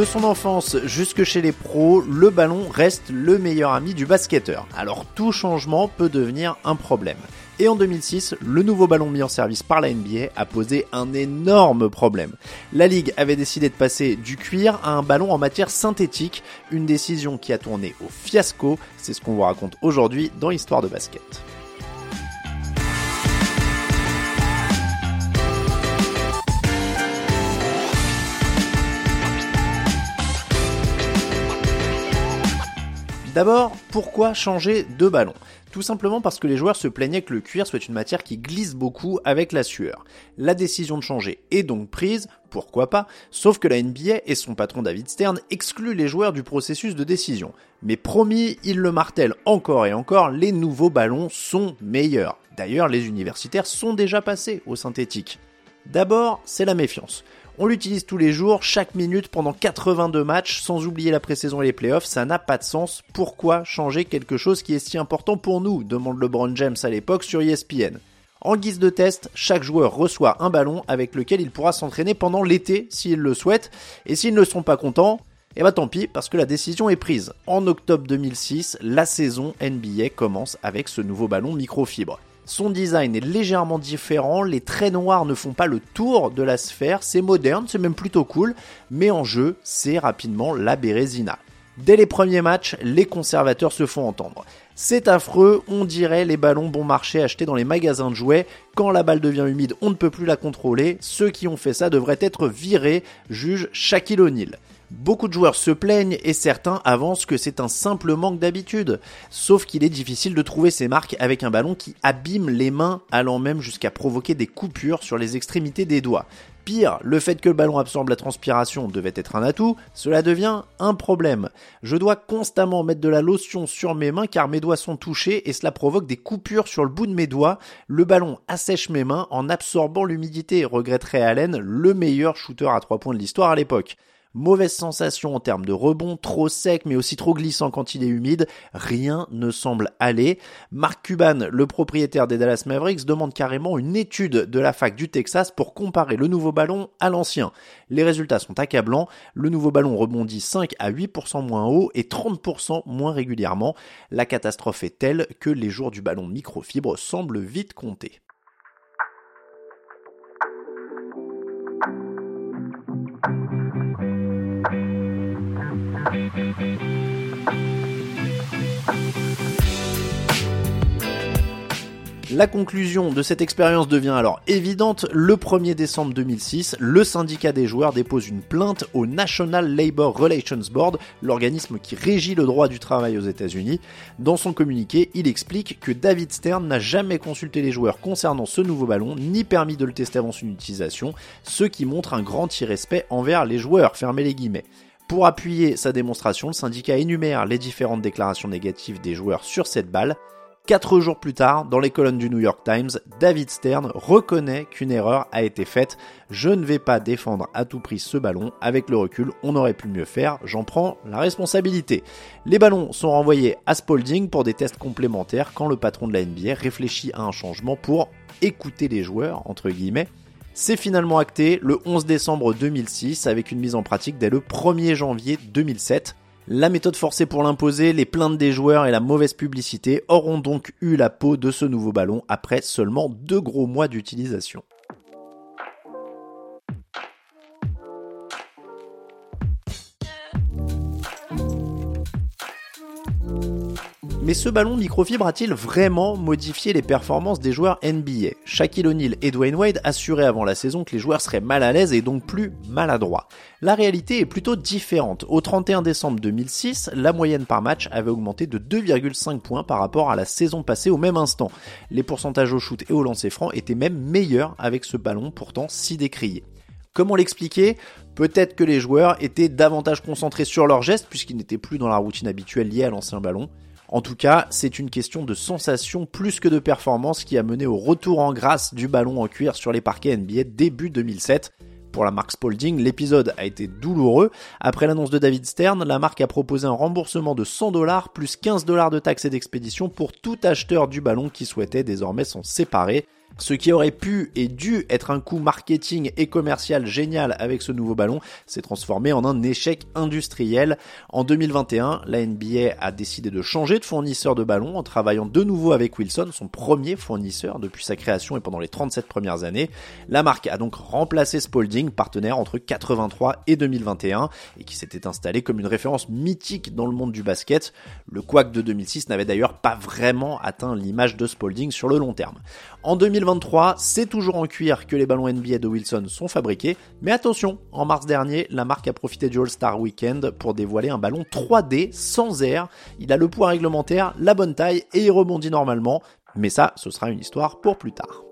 De son enfance jusque chez les pros, le ballon reste le meilleur ami du basketteur. Alors tout changement peut devenir un problème. Et en 2006, le nouveau ballon mis en service par la NBA a posé un énorme problème. La ligue avait décidé de passer du cuir à un ballon en matière synthétique, une décision qui a tourné au fiasco, c'est ce qu'on vous raconte aujourd'hui dans Histoire de basket. D'abord, pourquoi changer de ballon? Tout simplement parce que les joueurs se plaignaient que le cuir soit une matière qui glisse beaucoup avec la sueur. La décision de changer est donc prise, pourquoi pas, sauf que la NBA et son patron David Stern excluent les joueurs du processus de décision. Mais promis, il le martèle encore et encore, les nouveaux ballons sont meilleurs. D'ailleurs, les universitaires sont déjà passés au synthétique. D'abord, c'est la méfiance. On l'utilise tous les jours, chaque minute pendant 82 matchs, sans oublier la pré-saison et les playoffs, ça n'a pas de sens. Pourquoi changer quelque chose qui est si important pour nous demande LeBron James à l'époque sur ESPN. En guise de test, chaque joueur reçoit un ballon avec lequel il pourra s'entraîner pendant l'été s'il le souhaite, et s'ils ne sont pas contents, eh bah tant pis, parce que la décision est prise. En octobre 2006, la saison NBA commence avec ce nouveau ballon microfibre. Son design est légèrement différent, les traits noirs ne font pas le tour de la sphère, c'est moderne, c'est même plutôt cool, mais en jeu, c'est rapidement la Bérésina. Dès les premiers matchs, les conservateurs se font entendre. C'est affreux, on dirait les ballons bon marché achetés dans les magasins de jouets. Quand la balle devient humide, on ne peut plus la contrôler. Ceux qui ont fait ça devraient être virés, juge Shaquille O'Neal. Beaucoup de joueurs se plaignent et certains avancent que c'est un simple manque d'habitude. Sauf qu'il est difficile de trouver ces marques avec un ballon qui abîme les mains, allant même jusqu'à provoquer des coupures sur les extrémités des doigts. Pire, le fait que le ballon absorbe la transpiration devait être un atout, cela devient un problème. Je dois constamment mettre de la lotion sur mes mains car mes doigts sont touchés et cela provoque des coupures sur le bout de mes doigts. Le ballon assèche mes mains en absorbant l'humidité, regretterait Allen, le meilleur shooter à 3 points de l'histoire à l'époque. Mauvaise sensation en termes de rebond, trop sec mais aussi trop glissant quand il est humide, rien ne semble aller. Mark Cuban, le propriétaire des Dallas Mavericks, demande carrément une étude de la fac du Texas pour comparer le nouveau ballon à l'ancien. Les résultats sont accablants, le nouveau ballon rebondit 5 à 8% moins haut et 30% moins régulièrement. La catastrophe est telle que les jours du ballon microfibre semblent vite compter. La conclusion de cette expérience devient alors évidente. Le 1er décembre 2006, le syndicat des joueurs dépose une plainte au National Labor Relations Board, l'organisme qui régit le droit du travail aux États-Unis. Dans son communiqué, il explique que David Stern n'a jamais consulté les joueurs concernant ce nouveau ballon, ni permis de le tester avant son utilisation, ce qui montre un grand irrespect envers les joueurs. Fermez les guillemets. Pour appuyer sa démonstration, le syndicat énumère les différentes déclarations négatives des joueurs sur cette balle. Quatre jours plus tard, dans les colonnes du New York Times, David Stern reconnaît qu'une erreur a été faite. Je ne vais pas défendre à tout prix ce ballon. Avec le recul, on aurait pu mieux faire. J'en prends la responsabilité. Les ballons sont renvoyés à Spalding pour des tests complémentaires quand le patron de la NBA réfléchit à un changement pour écouter les joueurs, entre guillemets. C'est finalement acté le 11 décembre 2006 avec une mise en pratique dès le 1er janvier 2007. La méthode forcée pour l'imposer, les plaintes des joueurs et la mauvaise publicité auront donc eu la peau de ce nouveau ballon après seulement deux gros mois d'utilisation. Mais ce ballon microfibre a-t-il vraiment modifié les performances des joueurs NBA Shaquille O'Neal et Dwayne Wade assuraient avant la saison que les joueurs seraient mal à l'aise et donc plus maladroits. La réalité est plutôt différente. Au 31 décembre 2006, la moyenne par match avait augmenté de 2,5 points par rapport à la saison passée au même instant. Les pourcentages au shoot et au lancer franc étaient même meilleurs avec ce ballon pourtant si décrié. Comment l'expliquer? Peut-être que les joueurs étaient davantage concentrés sur leurs gestes puisqu'ils n'étaient plus dans la routine habituelle liée à l'ancien ballon. En tout cas, c'est une question de sensation plus que de performance qui a mené au retour en grâce du ballon en cuir sur les parquets NBA début 2007. Pour la marque Spalding, l'épisode a été douloureux. Après l'annonce de David Stern, la marque a proposé un remboursement de 100 dollars plus 15 dollars de taxes et d'expédition pour tout acheteur du ballon qui souhaitait désormais s'en séparer. Ce qui aurait pu et dû être un coup marketing et commercial génial avec ce nouveau ballon s'est transformé en un échec industriel. En 2021, la NBA a décidé de changer de fournisseur de ballon en travaillant de nouveau avec Wilson, son premier fournisseur depuis sa création et pendant les 37 premières années. La marque a donc remplacé Spalding, partenaire entre 83 et 2021 et qui s'était installé comme une référence mythique dans le monde du basket. Le Quack de 2006 n'avait d'ailleurs pas vraiment atteint l'image de Spalding sur le long terme. En 2023, c'est toujours en cuir que les ballons NBA de Wilson sont fabriqués, mais attention, en mars dernier, la marque a profité du All-Star Weekend pour dévoiler un ballon 3D sans air. Il a le poids réglementaire, la bonne taille et il rebondit normalement, mais ça, ce sera une histoire pour plus tard.